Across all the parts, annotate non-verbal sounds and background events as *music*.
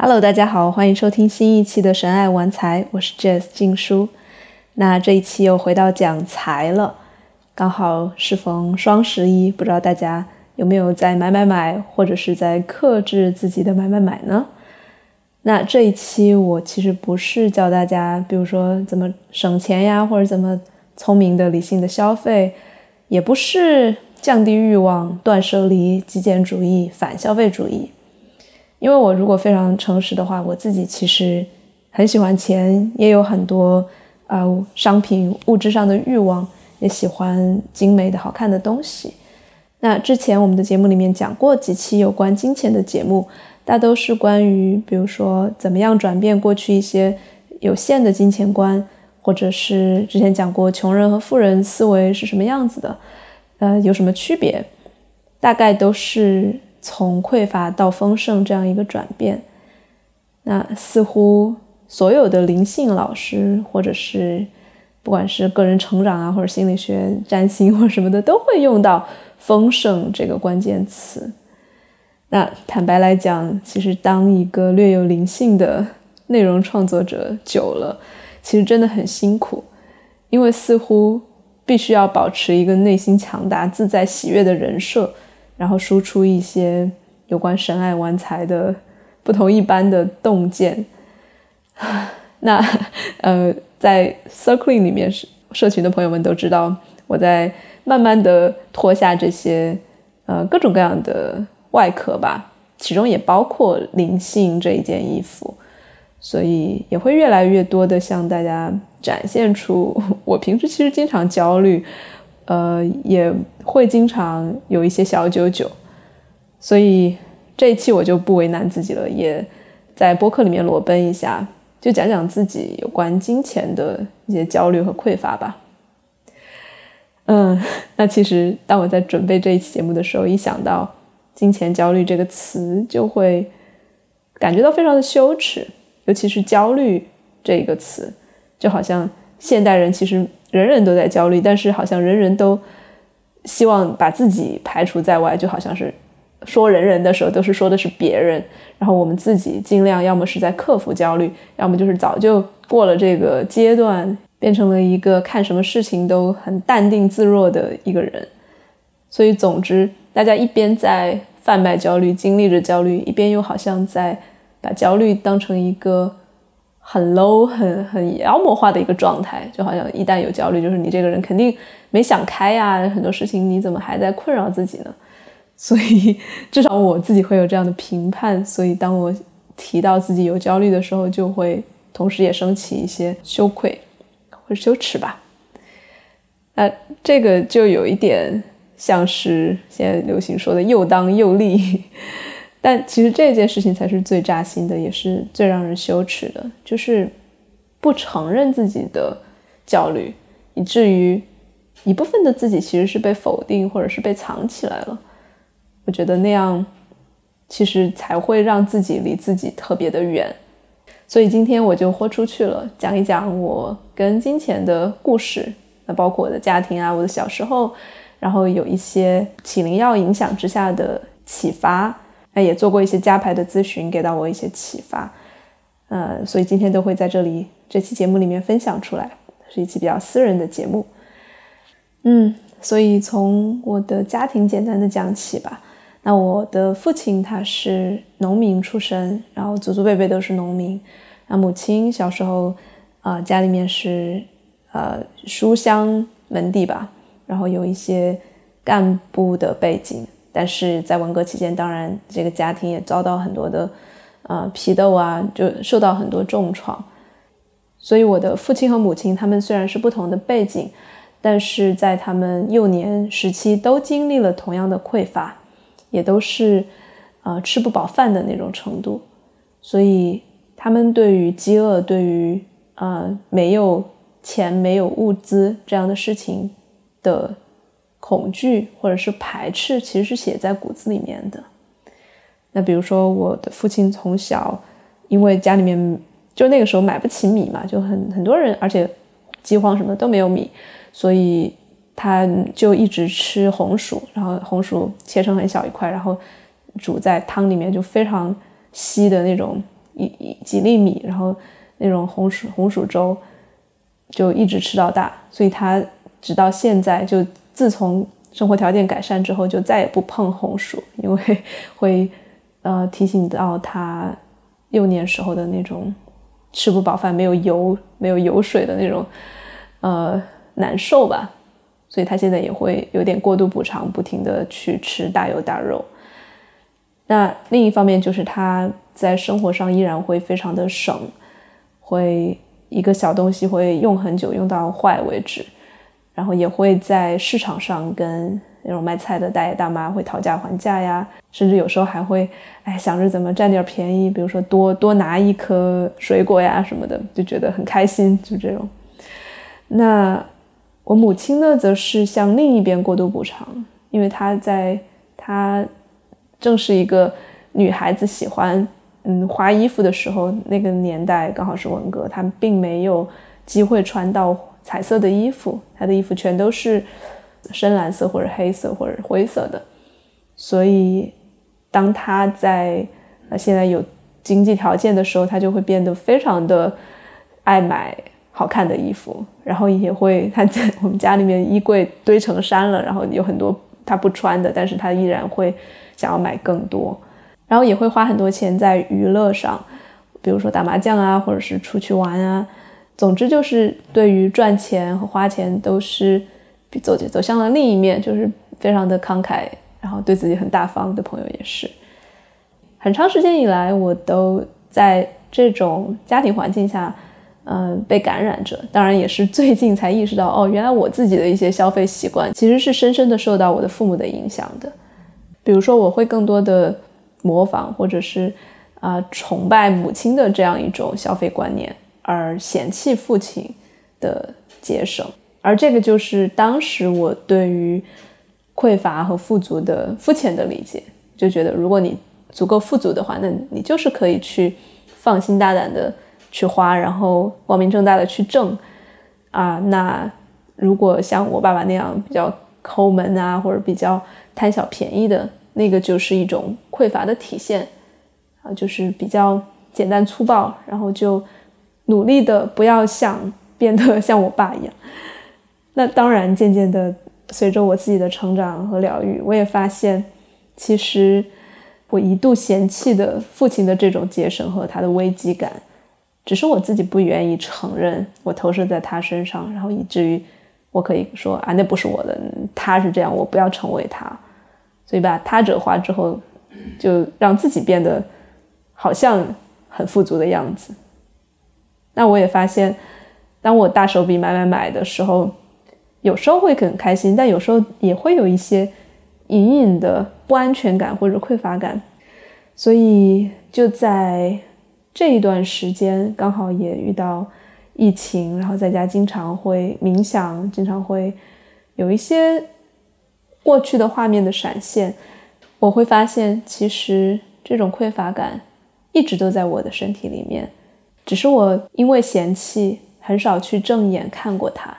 Hello，大家好，欢迎收听新一期的《神爱玩财》，我是 Jazz 静书。那这一期又回到讲财了，刚好适逢双十一，不知道大家有没有在买买买，或者是在克制自己的买买买呢？那这一期我其实不是教大家，比如说怎么省钱呀，或者怎么聪明的、理性的消费，也不是降低欲望、断舍离、极简主义、反消费主义。因为我如果非常诚实的话，我自己其实很喜欢钱，也有很多啊商品物质上的欲望，也喜欢精美的好看的东西。那之前我们的节目里面讲过几期有关金钱的节目，大都是关于比如说怎么样转变过去一些有限的金钱观，或者是之前讲过穷人和富人思维是什么样子的，呃，有什么区别，大概都是。从匮乏到丰盛这样一个转变，那似乎所有的灵性老师，或者是不管是个人成长啊，或者心理学、占星或什么的，都会用到丰盛这个关键词。那坦白来讲，其实当一个略有灵性的内容创作者久了，其实真的很辛苦，因为似乎必须要保持一个内心强大、自在、喜悦的人设。然后输出一些有关神爱玩财的不同一般的洞见。那呃，在 Circling 里面社群的朋友们都知道，我在慢慢的脱下这些呃各种各样的外壳吧，其中也包括灵性这一件衣服，所以也会越来越多的向大家展现出 *laughs* 我平时其实经常焦虑。呃，也会经常有一些小九九，所以这一期我就不为难自己了，也在播客里面裸奔一下，就讲讲自己有关金钱的一些焦虑和匮乏吧。嗯，那其实当我在准备这一期节目的时候，一想到金钱焦虑这个词，就会感觉到非常的羞耻，尤其是焦虑这个词，就好像现代人其实。人人都在焦虑，但是好像人人都希望把自己排除在外，就好像是说人人的时候都是说的是别人，然后我们自己尽量要么是在克服焦虑，要么就是早就过了这个阶段，变成了一个看什么事情都很淡定自若的一个人。所以，总之，大家一边在贩卖焦虑，经历着焦虑，一边又好像在把焦虑当成一个。很 low、很很妖魔化的一个状态，就好像一旦有焦虑，就是你这个人肯定没想开呀，很多事情你怎么还在困扰自己呢？*laughs* 所以至少我自己会有这样的评判，所以当我提到自己有焦虑的时候，就会同时也升起一些羞愧或者羞耻吧。那这个就有一点像是现在流行说的又当又立。但其实这件事情才是最扎心的，也是最让人羞耻的，就是不承认自己的焦虑，以至于一部分的自己其实是被否定或者是被藏起来了。我觉得那样其实才会让自己离自己特别的远。所以今天我就豁出去了，讲一讲我跟金钱的故事，那包括我的家庭啊，我的小时候，然后有一些起灵药影响之下的启发。也做过一些加牌的咨询，给到我一些启发，呃，所以今天都会在这里这期节目里面分享出来，是一期比较私人的节目，嗯，所以从我的家庭简单的讲起吧。那我的父亲他是农民出身，然后祖祖辈辈都是农民。那母亲小时候啊，家里面是呃书香门第吧，然后有一些干部的背景。但是在文革期间，当然这个家庭也遭到很多的，呃批斗啊，就受到很多重创。所以我的父亲和母亲他们虽然是不同的背景，但是在他们幼年时期都经历了同样的匮乏，也都是，呃吃不饱饭的那种程度。所以他们对于饥饿、对于呃没有钱、没有物资这样的事情的。恐惧或者是排斥，其实是写在骨子里面的。那比如说，我的父亲从小，因为家里面就那个时候买不起米嘛，就很很多人，而且饥荒什么都没有米，所以他就一直吃红薯，然后红薯切成很小一块，然后煮在汤里面，就非常稀的那种一一几粒米，然后那种红薯红薯粥就一直吃到大，所以他直到现在就自从生活条件改善之后，就再也不碰红薯，因为会呃提醒到他幼年时候的那种吃不饱饭、没有油、没有油水的那种呃难受吧。所以他现在也会有点过度补偿，不停的去吃大油大肉。那另一方面就是他在生活上依然会非常的省，会一个小东西会用很久，用到坏为止。然后也会在市场上跟那种卖菜的大爷大妈会讨价还价呀，甚至有时候还会哎想着怎么占点便宜，比如说多多拿一颗水果呀什么的，就觉得很开心，就这种。那。我母亲呢，则是向另一边过度补偿，因为她在她正是一个女孩子喜欢嗯花衣服的时候，那个年代刚好是文革，她并没有机会穿到彩色的衣服，她的衣服全都是深蓝色或者黑色或者灰色的，所以当她在呃现在有经济条件的时候，她就会变得非常的爱买。好看的衣服，然后也会他在我们家里面衣柜堆成山了，然后有很多他不穿的，但是他依然会想要买更多，然后也会花很多钱在娱乐上，比如说打麻将啊，或者是出去玩啊，总之就是对于赚钱和花钱都是走走向了另一面，就是非常的慷慨，然后对自己很大方的朋友也是。很长时间以来，我都在这种家庭环境下。嗯，被感染着，当然也是最近才意识到，哦，原来我自己的一些消费习惯其实是深深的受到我的父母的影响的。比如说，我会更多的模仿或者是啊崇拜母亲的这样一种消费观念，而嫌弃父亲的节省。而这个就是当时我对于匮乏和富足的肤浅的理解，就觉得如果你足够富足的话，那你就是可以去放心大胆的。去花，然后光明正大的去挣，啊，那如果像我爸爸那样比较抠门啊，或者比较贪小便宜的，那个就是一种匮乏的体现，啊，就是比较简单粗暴，然后就努力的不要想变得像我爸一样。*laughs* 那当然，渐渐的随着我自己的成长和疗愈，我也发现，其实我一度嫌弃的父亲的这种节省和他的危机感。只是我自己不愿意承认，我投射在他身上，然后以至于我可以说啊，那不是我的，他是这样，我不要成为他，所以把他者化之后，就让自己变得好像很富足的样子。那我也发现，当我大手笔买买买的时候，有时候会很开心，但有时候也会有一些隐隐的不安全感或者匮乏感，所以就在。这一段时间刚好也遇到疫情，然后在家经常会冥想，经常会有一些过去的画面的闪现。我会发现，其实这种匮乏感一直都在我的身体里面，只是我因为嫌弃，很少去正眼看过他，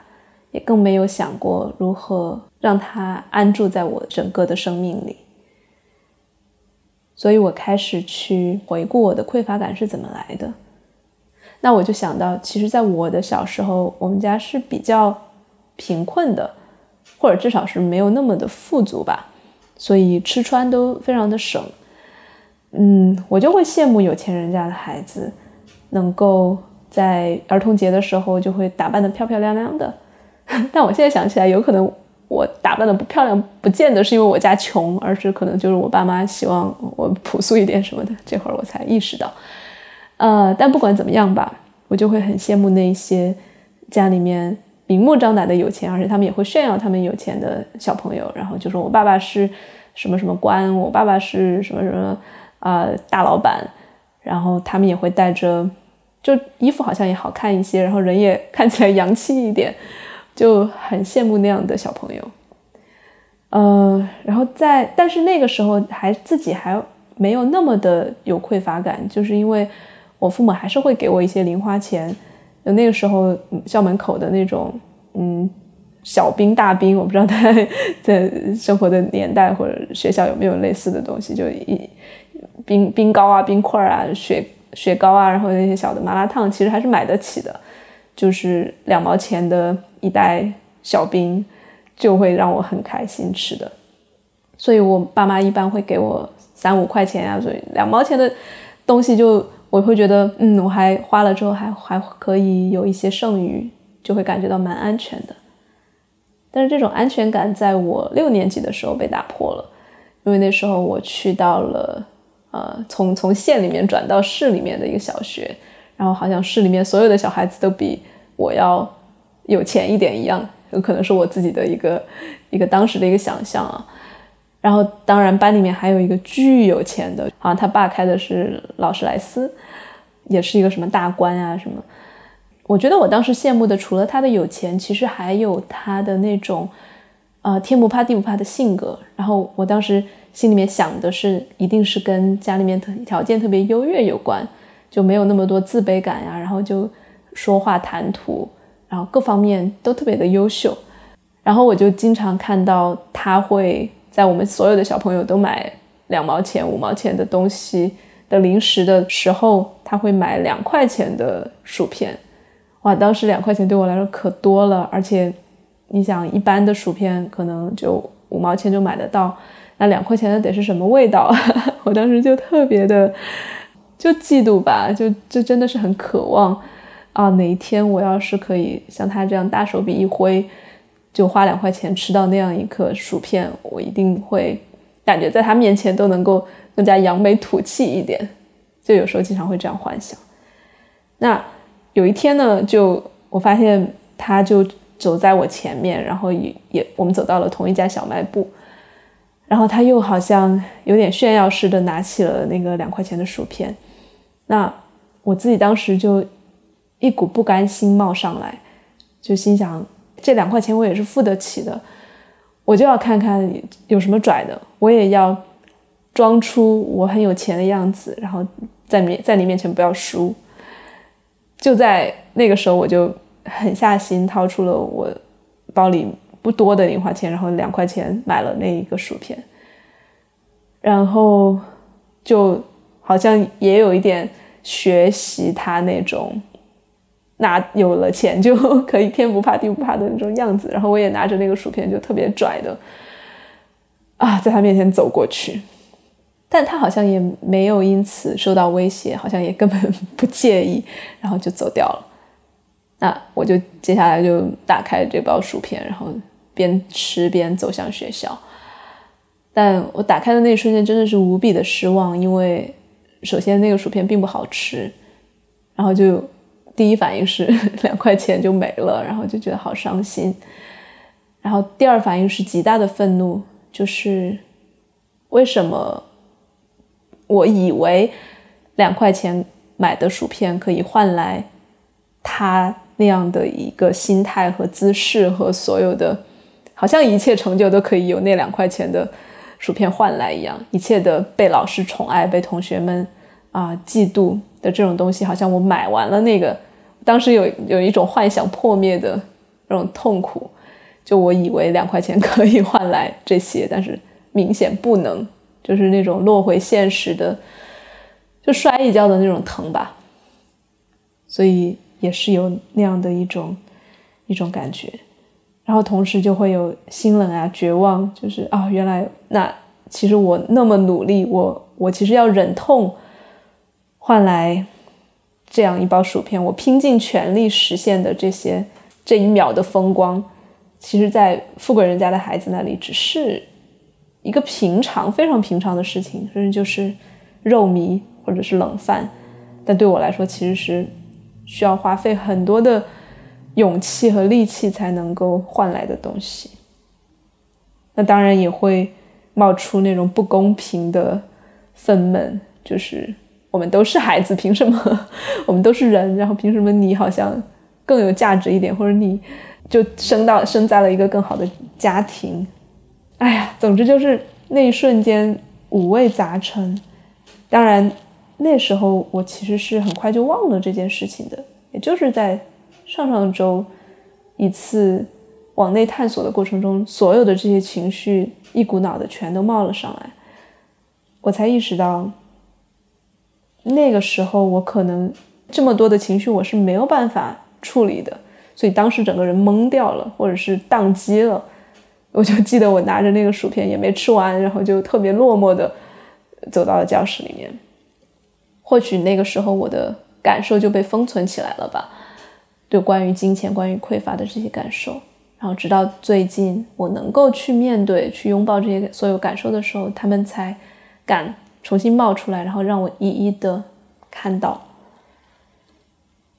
也更没有想过如何让他安住在我整个的生命里。所以我开始去回顾我的匮乏感是怎么来的，那我就想到，其实，在我的小时候，我们家是比较贫困的，或者至少是没有那么的富足吧，所以吃穿都非常的省。嗯，我就会羡慕有钱人家的孩子，能够在儿童节的时候就会打扮得漂漂亮亮的。*laughs* 但我现在想起来，有可能。我打扮的不漂亮，不见得是因为我家穷，而是可能就是我爸妈希望我朴素一点什么的。这会儿我才意识到，呃，但不管怎么样吧，我就会很羡慕那些家里面明目张胆的有钱，而且他们也会炫耀他们有钱的小朋友，然后就说我爸爸是什么什么官，我爸爸是什么什么啊大老板，然后他们也会带着，就衣服好像也好看一些，然后人也 *laughs* 看起来洋气一点。就很羡慕那样的小朋友，呃，然后在，但是那个时候还自己还没有那么的有匮乏感，就是因为我父母还是会给我一些零花钱。就那个时候校门口的那种，嗯，小兵大兵，我不知道他 *laughs* 在生活的年代或者学校有没有类似的东西，就一冰冰糕啊、冰块啊、雪雪糕啊，然后那些小的麻辣烫，其实还是买得起的，就是两毛钱的一袋小冰，就会让我很开心吃的。所以我爸妈一般会给我三五块钱啊，所以两毛钱的东西就我会觉得，嗯，我还花了之后还还可以有一些剩余，就会感觉到蛮安全的。但是这种安全感在我六年级的时候被打破了，因为那时候我去到了，呃，从从县里面转到市里面的一个小学，然后好像市里面所有的小孩子都比我要有钱一点一样，有可能是我自己的一个一个当时的一个想象啊。然后当然班里面还有一个巨有钱的，好像他爸开的是劳斯莱斯，也是一个什么大官啊什么。我觉得我当时羡慕的，除了他的有钱，其实还有他的那种，呃，天不怕地不怕的性格。然后我当时心里面想的是，一定是跟家里面条件特别优越有关，就没有那么多自卑感呀。然后就说话谈吐，然后各方面都特别的优秀。然后我就经常看到他会在我们所有的小朋友都买两毛钱、五毛钱的东西的零食的时候，他会买两块钱的薯片。哇，当时两块钱对我来说可多了，而且你想，一般的薯片可能就五毛钱就买得到，那两块钱的得是什么味道？*laughs* 我当时就特别的就嫉妒吧，就就真的是很渴望啊，哪一天我要是可以像他这样大手笔一挥，就花两块钱吃到那样一颗薯片，我一定会感觉在他面前都能够更加扬眉吐气一点，就有时候经常会这样幻想。那。有一天呢，就我发现他就走在我前面，然后也也我们走到了同一家小卖部，然后他又好像有点炫耀似的拿起了那个两块钱的薯片，那我自己当时就一股不甘心冒上来，就心想这两块钱我也是付得起的，我就要看看有什么拽的，我也要装出我很有钱的样子，然后在面在你面前不要输。就在那个时候，我就狠下心掏出了我包里不多的零花钱，然后两块钱买了那一个薯片，然后就好像也有一点学习他那种拿有了钱就可以天不怕地不怕的那种样子，然后我也拿着那个薯片就特别拽的啊，在他面前走过去。但他好像也没有因此受到威胁，好像也根本不介意，然后就走掉了。那我就接下来就打开这包薯片，然后边吃边走向学校。但我打开的那一瞬间真的是无比的失望，因为首先那个薯片并不好吃，然后就第一反应是 *laughs* 两块钱就没了，然后就觉得好伤心。然后第二反应是极大的愤怒，就是为什么？我以为两块钱买的薯片可以换来他那样的一个心态和姿势和所有的，好像一切成就都可以由那两块钱的薯片换来一样，一切的被老师宠爱、被同学们啊嫉妒的这种东西，好像我买完了那个，当时有 *laughs* 有一种幻想破灭的那种痛苦，就我以为两块钱可以换来这些，但是明显不能。就是那种落回现实的，就摔一跤的那种疼吧，所以也是有那样的一种一种感觉，然后同时就会有心冷啊、绝望，就是啊，原来那其实我那么努力，我我其实要忍痛换来这样一包薯片，我拼尽全力实现的这些这一秒的风光，其实，在富贵人家的孩子那里只是。一个平常、非常平常的事情，甚至就是肉糜或者是冷饭，但对我来说，其实是需要花费很多的勇气和力气才能够换来的东西。那当然也会冒出那种不公平的愤懑，就是我们都是孩子，凭什么我们都是人，然后凭什么你好像更有价值一点，或者你就生到生在了一个更好的家庭？哎呀，总之就是那一瞬间五味杂陈。当然，那时候我其实是很快就忘了这件事情的，也就是在上上周一次往内探索的过程中，所有的这些情绪一股脑的全都冒了上来，我才意识到，那个时候我可能这么多的情绪我是没有办法处理的，所以当时整个人懵掉了，或者是宕机了。我就记得我拿着那个薯片也没吃完，然后就特别落寞的走到了教室里面。或许那个时候我的感受就被封存起来了吧，对关于金钱、关于匮乏的这些感受。然后直到最近我能够去面对、去拥抱这些所有感受的时候，他们才敢重新冒出来，然后让我一一的看到。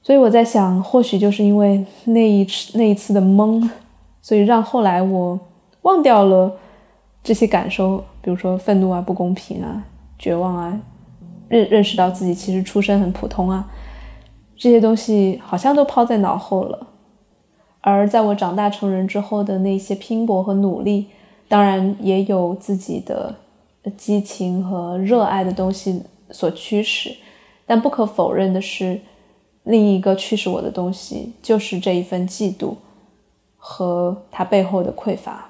所以我在想，或许就是因为那一次那一次的懵，所以让后来我。忘掉了这些感受，比如说愤怒啊、不公平啊、绝望啊，认认识到自己其实出身很普通啊，这些东西好像都抛在脑后了。而在我长大成人之后的那些拼搏和努力，当然也有自己的激情和热爱的东西所驱使，但不可否认的是，另一个驱使我的东西就是这一份嫉妒和它背后的匮乏。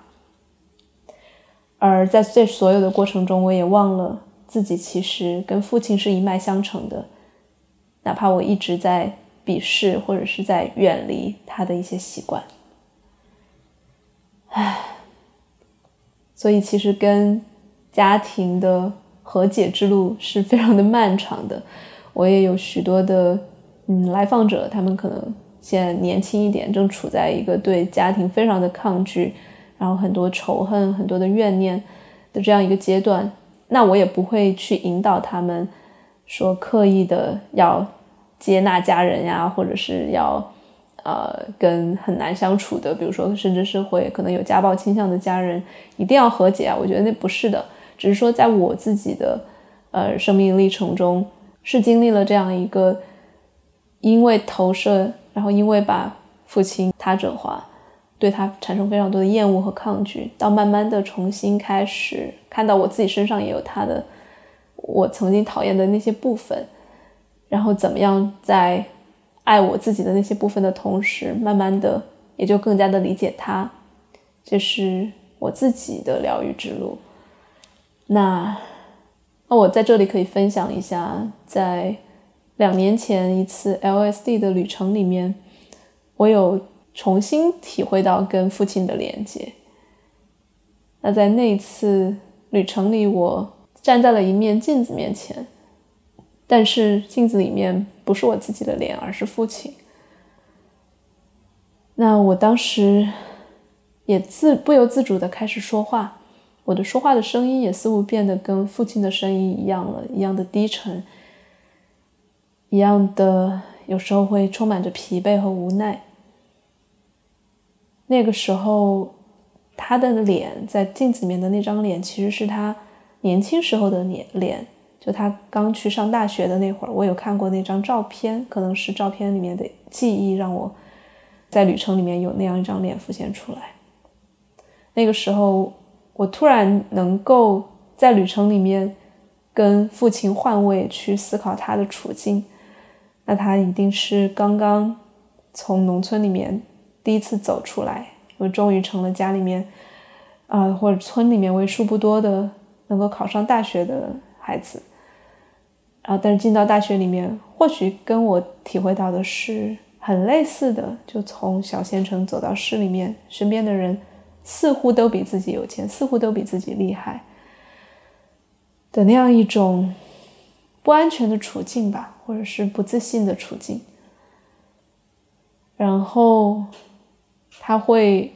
而在这所有的过程中，我也忘了自己其实跟父亲是一脉相承的，哪怕我一直在鄙视或者是在远离他的一些习惯。唉，所以其实跟家庭的和解之路是非常的漫长的。我也有许多的嗯来访者，他们可能现在年轻一点，正处在一个对家庭非常的抗拒。然后很多仇恨、很多的怨念的这样一个阶段，那我也不会去引导他们说刻意的要接纳家人呀，或者是要呃跟很难相处的，比如说甚至是会可能有家暴倾向的家人一定要和解啊。我觉得那不是的，只是说在我自己的呃生命历程中是经历了这样一个因为投射，然后因为把父亲他者化。对他产生非常多的厌恶和抗拒，到慢慢的重新开始看到我自己身上也有他的我曾经讨厌的那些部分，然后怎么样在爱我自己的那些部分的同时，慢慢的也就更加的理解他，这是我自己的疗愈之路。那那我在这里可以分享一下，在两年前一次 LSD 的旅程里面，我有。重新体会到跟父亲的连接。那在那一次旅程里，我站在了一面镜子面前，但是镜子里面不是我自己的脸，而是父亲。那我当时也自不由自主的开始说话，我的说话的声音也似乎变得跟父亲的声音一样了，一样的低沉，一样的有时候会充满着疲惫和无奈。那个时候，他的脸在镜子里面的那张脸，其实是他年轻时候的脸脸。就他刚去上大学的那会儿，我有看过那张照片，可能是照片里面的记忆让我在旅程里面有那样一张脸浮现出来。那个时候，我突然能够在旅程里面跟父亲换位去思考他的处境，那他一定是刚刚从农村里面。第一次走出来，我终于成了家里面，啊，或者村里面为数不多的能够考上大学的孩子。然后，但是进到大学里面，或许跟我体会到的是很类似的，就从小县城走到市里面，身边的人似乎都比自己有钱，似乎都比自己厉害的那样一种不安全的处境吧，或者是不自信的处境。然后。他会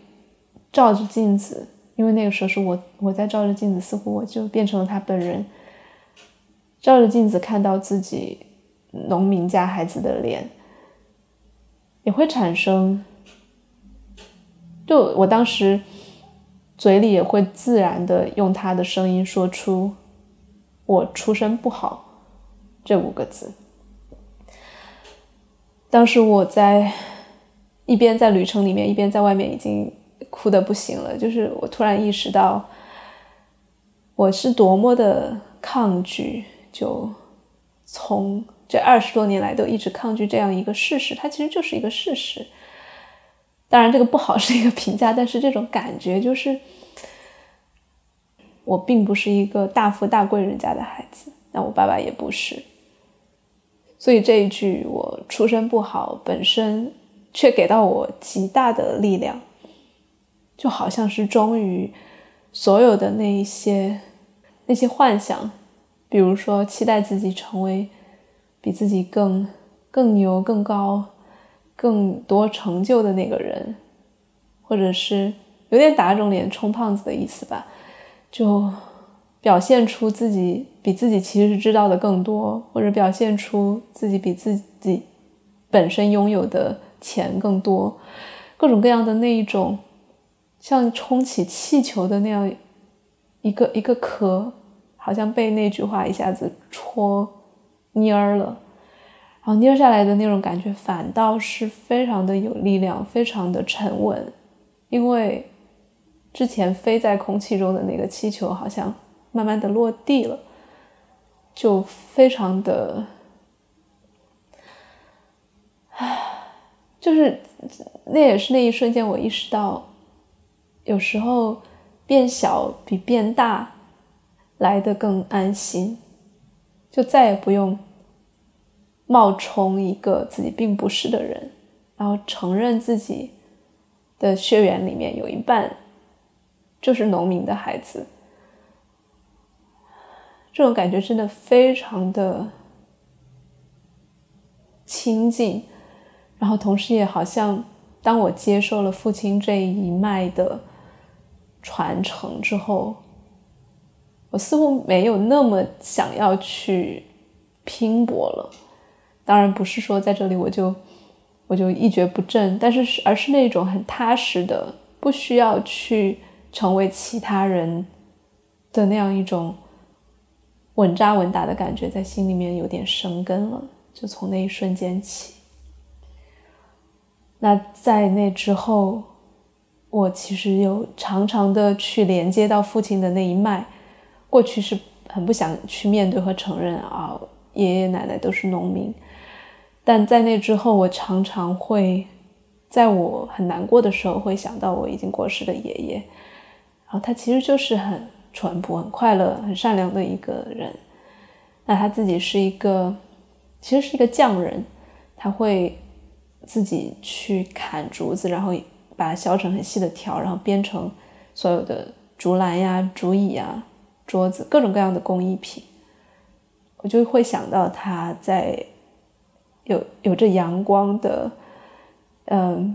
照着镜子，因为那个时候是我我在照着镜子，似乎我就变成了他本人。照着镜子看到自己农民家孩子的脸，也会产生，就我当时嘴里也会自然的用他的声音说出“我出身不好”这五个字。当时我在。一边在旅程里面，一边在外面，已经哭的不行了。就是我突然意识到，我是多么的抗拒，就从这二十多年来都一直抗拒这样一个事实。它其实就是一个事实。当然，这个不好是一个评价，但是这种感觉就是，我并不是一个大富大贵人家的孩子，那我爸爸也不是。所以这一句“我出身不好”本身却给到我极大的力量，就好像是终于所有的那一些那些幻想，比如说期待自己成为比自己更更牛、更高、更多成就的那个人，或者是有点打肿脸充胖子的意思吧，就。表现出自己比自己其实知道的更多，或者表现出自己比自己本身拥有的钱更多，各种各样的那一种，像充起气球的那样一个一个壳，好像被那句话一下子戳蔫儿了，然后蔫下来的那种感觉，反倒是非常的有力量，非常的沉稳，因为之前飞在空气中的那个气球好像。慢慢的落地了，就非常的，唉，就是那也是那一瞬间，我意识到，有时候变小比变大来的更安心，就再也不用冒充一个自己并不是的人，然后承认自己的血缘里面有一半就是农民的孩子。这种感觉真的非常的亲近，然后同时也好像，当我接受了父亲这一脉的传承之后，我似乎没有那么想要去拼搏了。当然不是说在这里我就我就一蹶不振，但是是而是那种很踏实的，不需要去成为其他人的那样一种。稳扎稳打的感觉在心里面有点生根了，就从那一瞬间起。那在那之后，我其实有常常的去连接到父亲的那一脉。过去是很不想去面对和承认啊，爷爷奶奶都是农民。但在那之后，我常常会在我很难过的时候，会想到我已经过世的爷爷，然后他其实就是很。淳朴、很快乐、很善良的一个人。那他自己是一个，其实是一个匠人，他会自己去砍竹子，然后把它削成很细的条，然后编成所有的竹篮呀、竹椅呀、桌子，各种各样的工艺品。我就会想到他在有有着阳光的，嗯，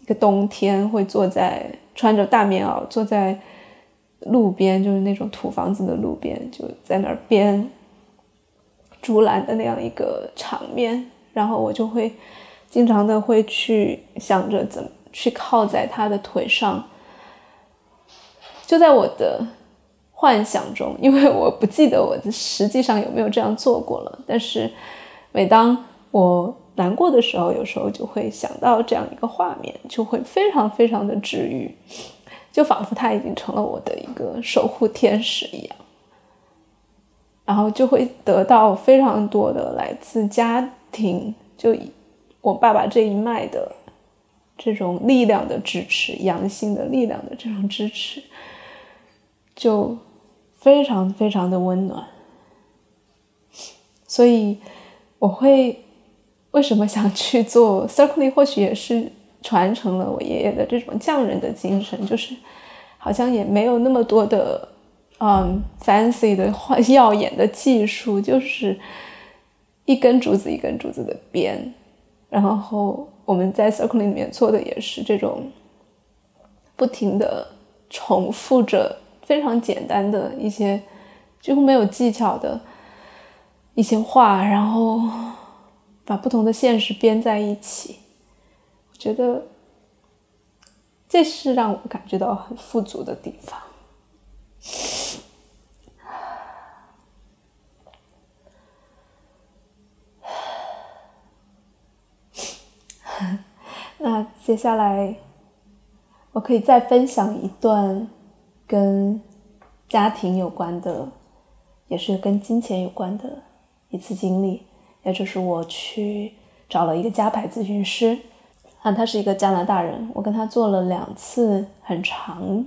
一个冬天，会坐在穿着大棉袄坐在。路边就是那种土房子的路边，就在那儿编竹篮的那样一个场面，然后我就会经常的会去想着怎么去靠在他的腿上，就在我的幻想中，因为我不记得我实际上有没有这样做过了，但是每当我难过的时候，有时候就会想到这样一个画面，就会非常非常的治愈。就仿佛他已经成了我的一个守护天使一样，然后就会得到非常多的来自家庭，就我爸爸这一脉的这种力量的支持，阳性的力量的这种支持，就非常非常的温暖。所以我会为什么想去做 Circle？或许也是。传承了我爷爷的这种匠人的精神，就是好像也没有那么多的嗯 fancy 的耀眼的技术，就是一根竹子一根竹子的编，然后我们在 circle 里面做的也是这种不停的重复着非常简单的一些几乎没有技巧的一些话，然后把不同的现实编在一起。我觉得这是让我感觉到很富足的地方。那接下来，我可以再分享一段跟家庭有关的，也是跟金钱有关的一次经历，也就是我去找了一个家牌咨询师。啊，他是一个加拿大人，我跟他做了两次很长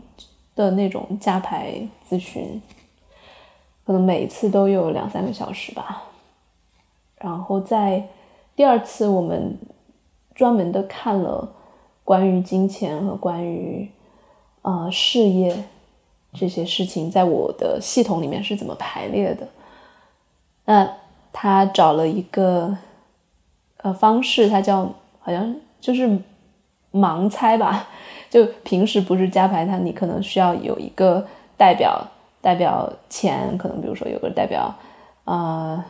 的那种加牌咨询，可能每一次都有两三个小时吧。然后在第二次我们专门的看了关于金钱和关于啊事业这些事情在我的系统里面是怎么排列的。那他找了一个呃方式，他叫好像就是盲猜吧，就平时不是加牌，他你可能需要有一个代表代表钱，可能比如说有个代表啊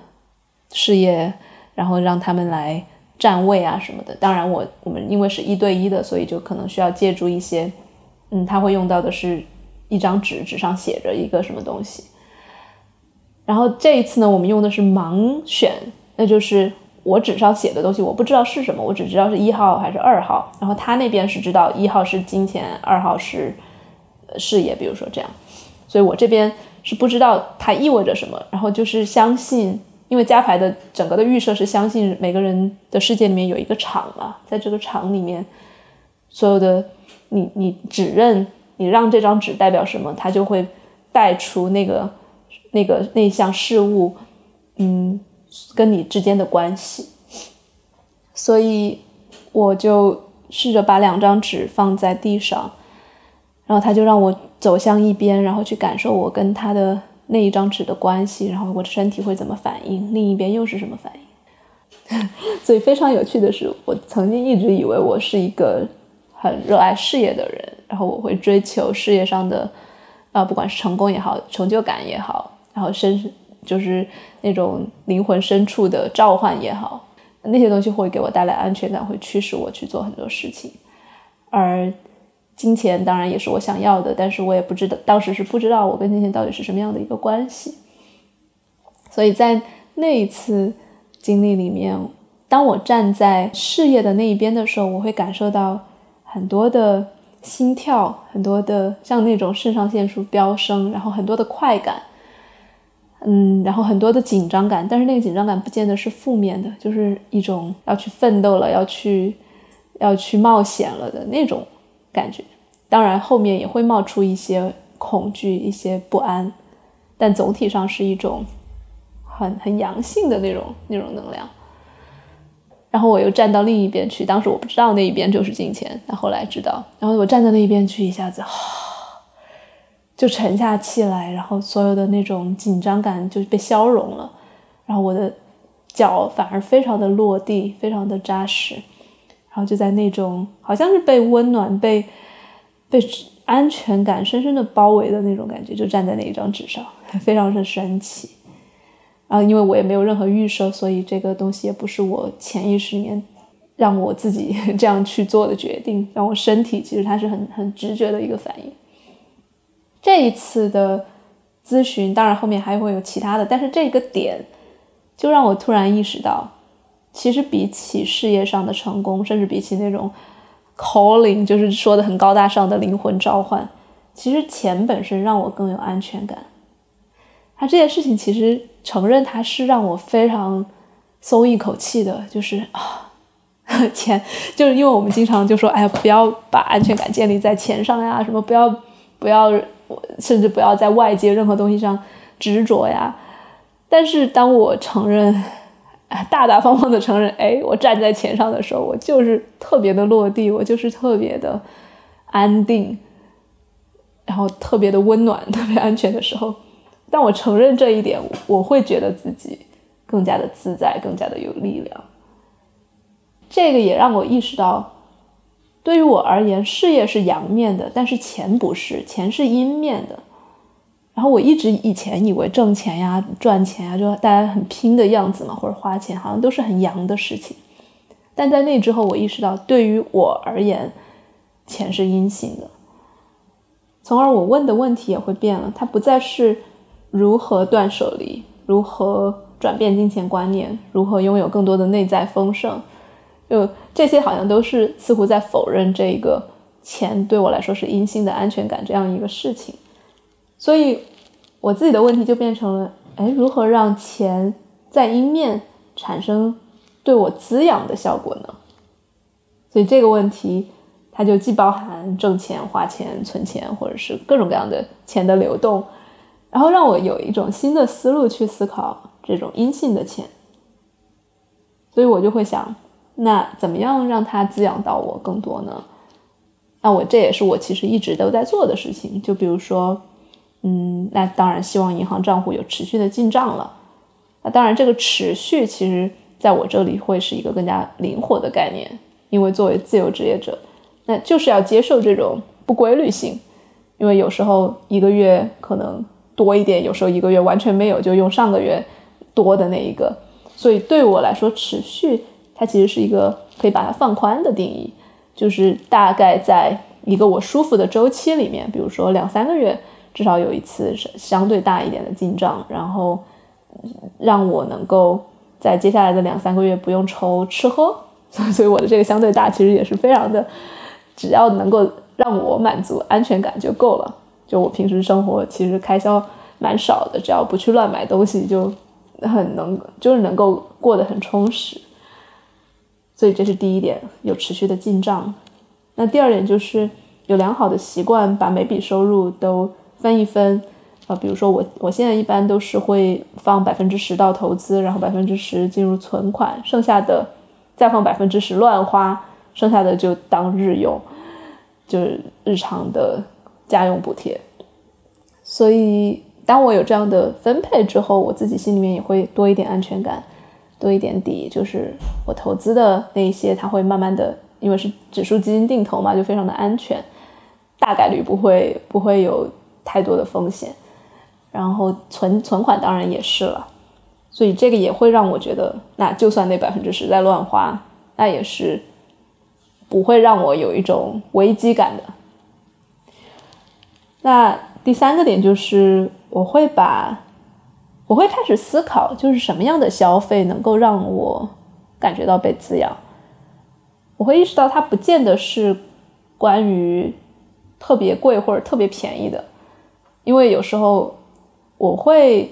事业。然后让他们来站位啊什么的。当然，我我们因为是一对一的，所以就可能需要借助一些，嗯，他会用到的是一张纸，纸上写着一个什么东西。然后这一次呢，我们用的是盲选，那就是我纸上写的东西我不知道是什么，我只知道是一号还是二号。然后他那边是知道一号是金钱，二号是事业，比如说这样。所以我这边是不知道它意味着什么，然后就是相信。因为加牌的整个的预设是相信每个人的世界里面有一个场嘛，在这个场里面，所有的你你指认你让这张纸代表什么，它就会带出那个那个那项事物，嗯，跟你之间的关系。所以我就试着把两张纸放在地上，然后他就让我走向一边，然后去感受我跟他的。那一张纸的关系，然后我的身体会怎么反应？另一边又是什么反应？*laughs* 所以非常有趣的是，我曾经一直以为我是一个很热爱事业的人，然后我会追求事业上的，啊，不管是成功也好，成就感也好，然后深就是那种灵魂深处的召唤也好，那些东西会给我带来安全感，会驱使我去做很多事情，而。金钱当然也是我想要的，但是我也不知道，当时是不知道我跟金钱到底是什么样的一个关系。所以在那一次经历里面，当我站在事业的那一边的时候，我会感受到很多的心跳，很多的像那种肾上腺素飙升，然后很多的快感，嗯，然后很多的紧张感。但是那个紧张感不见得是负面的，就是一种要去奋斗了，要去要去冒险了的那种。感觉，当然后面也会冒出一些恐惧、一些不安，但总体上是一种很很阳性的那种那种能量。然后我又站到另一边去，当时我不知道那一边就是金钱，但后来知道。然后我站在那一边去，一下子就沉下气来，然后所有的那种紧张感就被消融了，然后我的脚反而非常的落地，非常的扎实。然后就在那种好像是被温暖、被被安全感深深的包围的那种感觉，就站在那一张纸上，非常的神奇。然后因为我也没有任何预设，所以这个东西也不是我潜意识里面让我自己 *laughs* 这样去做的决定，让我身体其实它是很很直觉的一个反应。这一次的咨询，当然后面还会有其他的，但是这个点就让我突然意识到。其实比起事业上的成功，甚至比起那种 calling，就是说的很高大上的灵魂召唤，其实钱本身让我更有安全感。他这件事情其实承认他是让我非常松一口气的，就是啊，*laughs* 钱就是因为我们经常就说，哎呀，不要把安全感建立在钱上呀，什么不要不要，甚至不要在外界任何东西上执着呀。但是当我承认。*laughs* 大大方方的承认，哎，我站在钱上的时候，我就是特别的落地，我就是特别的安定，然后特别的温暖，特别安全的时候，当我承认这一点，我会觉得自己更加的自在，更加的有力量。这个也让我意识到，对于我而言，事业是阳面的，但是钱不是，钱是阴面的。然后我一直以前以为挣钱呀、赚钱呀，就大家很拼的样子嘛，或者花钱，好像都是很阳的事情。但在那之后，我意识到，对于我而言，钱是阴性的。从而，我问的问题也会变了，它不再是如何断舍离、如何转变金钱观念、如何拥有更多的内在丰盛，就这些好像都是似乎在否认这个钱对我来说是阴性的安全感这样一个事情。所以，我自己的问题就变成了：哎，如何让钱在阴面产生对我滋养的效果呢？所以这个问题，它就既包含挣钱、花钱、存钱，或者是各种各样的钱的流动，然后让我有一种新的思路去思考这种阴性的钱。所以我就会想，那怎么样让它滋养到我更多呢？那我这也是我其实一直都在做的事情。就比如说，嗯，那当然希望银行账户有持续的进账了。那当然，这个持续其实在我这里会是一个更加灵活的概念，因为作为自由职业者，那就是要接受这种不规律性，因为有时候一个月可能多一点，有时候一个月完全没有，就用上个月多的那一个。所以对我来说，持续它其实是一个可以把它放宽的定义，就是大概在一个我舒服的周期里面，比如说两三个月，至少有一次是相对大一点的进账，然后让我能够在接下来的两三个月不用愁吃喝。*laughs* 所以我的这个相对大，其实也是非常的，只要能够让我满足安全感就够了。就我平时生活其实开销蛮少的，只要不去乱买东西就。很能，就是能够过得很充实，所以这是第一点，有持续的进账。那第二点就是有良好的习惯，把每笔收入都分一分。啊，比如说我，我现在一般都是会放百分之十到投资，然后百分之十进入存款，剩下的再放百分之十乱花，剩下的就当日用，就是日常的家用补贴。所以。当我有这样的分配之后，我自己心里面也会多一点安全感，多一点底，就是我投资的那一些，它会慢慢的，因为是指数基金定投嘛，就非常的安全，大概率不会不会有太多的风险。然后存存款当然也是了，所以这个也会让我觉得，那就算那百分之十在乱花，那也是不会让我有一种危机感的。那第三个点就是。我会把，我会开始思考，就是什么样的消费能够让我感觉到被滋养。我会意识到，它不见得是关于特别贵或者特别便宜的，因为有时候我会，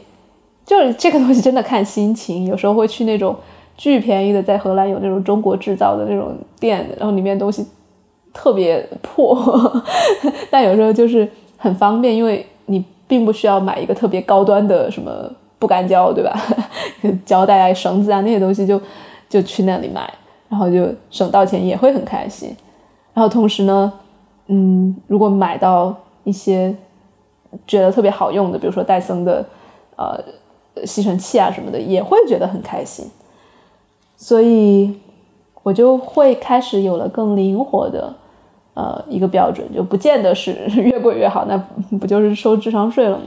就是这个东西真的看心情。有时候会去那种巨便宜的，在荷兰有那种中国制造的那种店，然后里面东西特别破，*laughs* 但有时候就是很方便，因为你。并不需要买一个特别高端的什么不干胶，对吧？*laughs* 胶带啊、绳子啊那些东西就就去那里买，然后就省到钱，也会很开心。然后同时呢，嗯，如果买到一些觉得特别好用的，比如说戴森的呃吸尘器啊什么的，也会觉得很开心。所以我就会开始有了更灵活的。呃，一个标准就不见得是 *laughs* 越贵越好，那不就是收智商税了吗？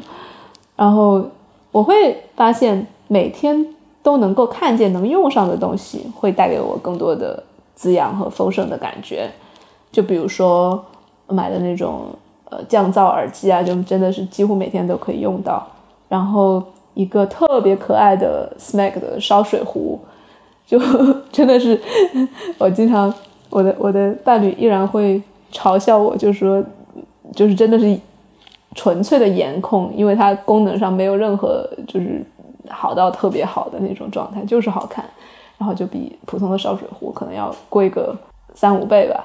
然后我会发现每天都能够看见能用上的东西，会带给我更多的滋养和丰盛的感觉。就比如说买的那种呃降噪耳机啊，就真的是几乎每天都可以用到。然后一个特别可爱的 Smeg 的烧水壶，就 *laughs* 真的是我经常我的我的伴侣依然会。嘲笑我，就说，就是真的是纯粹的颜控，因为它功能上没有任何就是好到特别好的那种状态，就是好看，然后就比普通的烧水壶可能要贵个三五倍吧。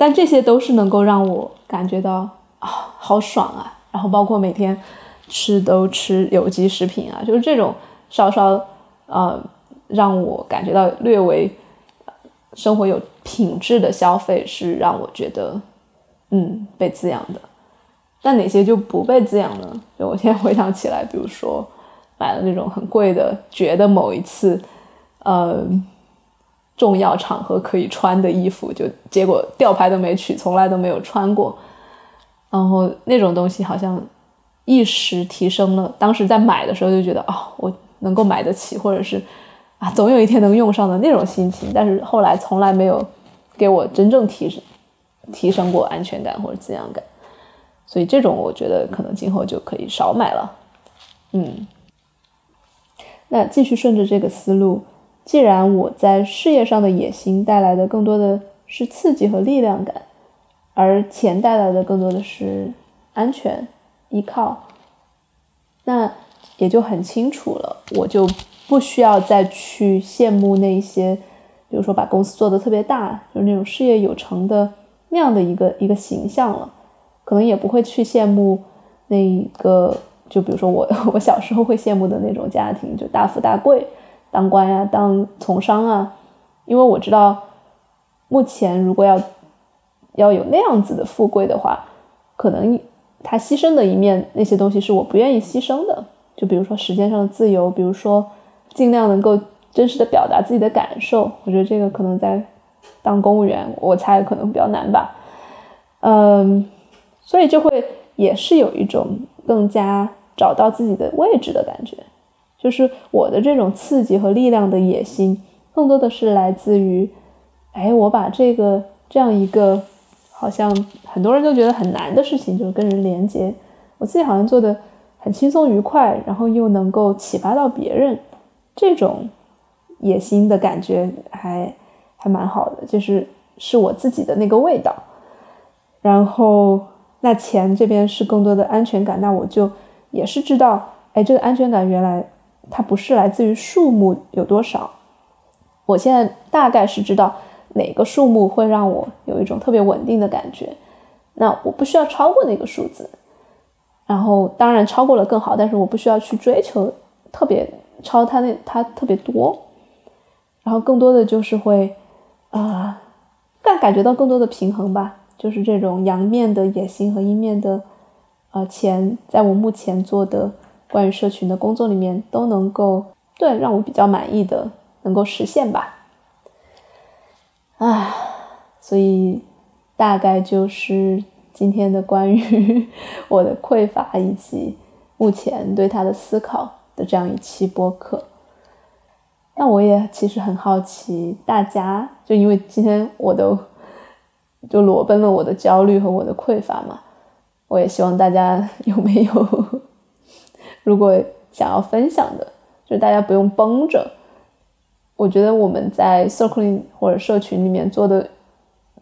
但这些都是能够让我感觉到啊，好爽啊！然后包括每天吃都吃有机食品啊，就是这种稍稍呃让我感觉到略微。生活有品质的消费是让我觉得，嗯，被滋养的。那哪些就不被滋养呢？就我现在回想起来，比如说买了那种很贵的，觉得某一次，呃，重要场合可以穿的衣服，就结果吊牌都没取，从来都没有穿过。然后那种东西好像一时提升了，当时在买的时候就觉得，哦，我能够买得起，或者是。啊，总有一天能用上的那种心情，但是后来从来没有给我真正提升提升过安全感或者滋养感，所以这种我觉得可能今后就可以少买了。嗯，那继续顺着这个思路，既然我在事业上的野心带来的更多的是刺激和力量感，而钱带来的更多的是安全依靠，那也就很清楚了，我就。不需要再去羡慕那些，比如说把公司做的特别大，就是那种事业有成的那样的一个一个形象了。可能也不会去羡慕那一个，就比如说我我小时候会羡慕的那种家庭，就大富大贵，当官呀、当从商啊，因为我知道，目前如果要要有那样子的富贵的话，可能他牺牲的一面，那些东西是我不愿意牺牲的。就比如说时间上的自由，比如说尽量能够真实的表达自己的感受。我觉得这个可能在当公务员，我猜可能比较难吧。嗯，所以就会也是有一种更加找到自己的位置的感觉。就是我的这种刺激和力量的野心，更多的是来自于，哎，我把这个这样一个好像很多人都觉得很难的事情，就是跟人连接，我自己好像做的。很轻松愉快，然后又能够启发到别人，这种野心的感觉还还蛮好的，就是是我自己的那个味道。然后那钱这边是更多的安全感，那我就也是知道，哎，这个安全感原来它不是来自于数目有多少，我现在大概是知道哪个数目会让我有一种特别稳定的感觉，那我不需要超过那个数字。然后当然超过了更好，但是我不需要去追求特别超它那它特别多，然后更多的就是会啊，感感觉到更多的平衡吧，就是这种阳面的野心和阴面的呃钱，在我目前做的关于社群的工作里面都能够对让我比较满意的能够实现吧，啊，所以大概就是。今天的关于 *laughs* 我的匮乏以及目前对他的思考的这样一期播客，那我也其实很好奇，大家就因为今天我都就裸奔了我的焦虑和我的匮乏嘛，我也希望大家 *laughs* 有没有如果想要分享的，就是大家不用绷着。我觉得我们在 circle 或者社群里面做的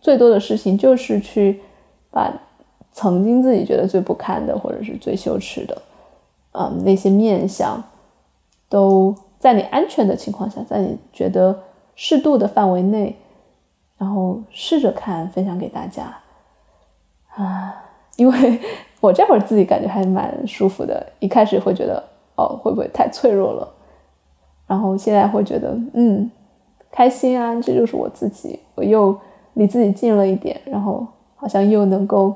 最多的事情就是去把。曾经自己觉得最不堪的，或者是最羞耻的，嗯，那些面相，都在你安全的情况下，在你觉得适度的范围内，然后试着看，分享给大家，啊，因为我这会儿自己感觉还蛮舒服的，一开始会觉得，哦，会不会太脆弱了？然后现在会觉得，嗯，开心啊，这就是我自己，我又离自己近了一点，然后好像又能够。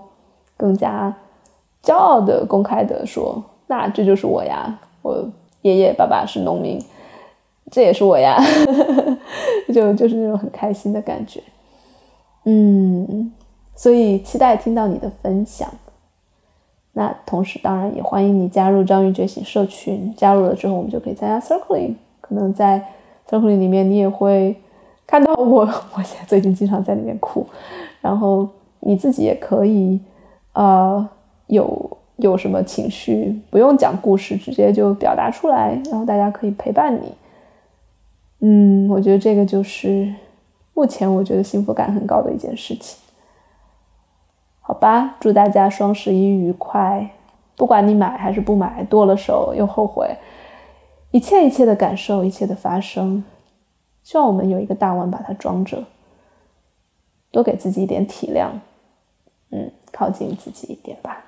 更加骄傲的、公开的说：“那这就是我呀，我爷爷、爸爸是农民，这也是我呀。*laughs* ”就就是那种很开心的感觉。嗯，所以期待听到你的分享。那同时，当然也欢迎你加入章鱼觉醒社群。加入了之后，我们就可以参加 Circling。可能在 Circling 里面，你也会看到我。*laughs* 我现在最近经常在里面哭，然后你自己也可以。呃，有有什么情绪，不用讲故事，直接就表达出来，然后大家可以陪伴你。嗯，我觉得这个就是目前我觉得幸福感很高的一件事情。好吧，祝大家双十一愉快！不管你买还是不买，剁了手又后悔，一切一切的感受，一切的发生，希望我们有一个大碗把它装着，多给自己一点体谅。嗯。靠近自己一点吧。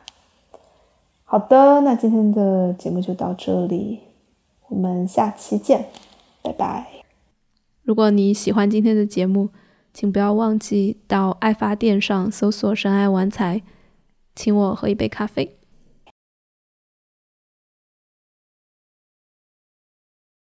好的，那今天的节目就到这里，我们下期见，拜拜。如果你喜欢今天的节目，请不要忘记到爱发电上搜索“深爱玩财”，请我喝一杯咖啡。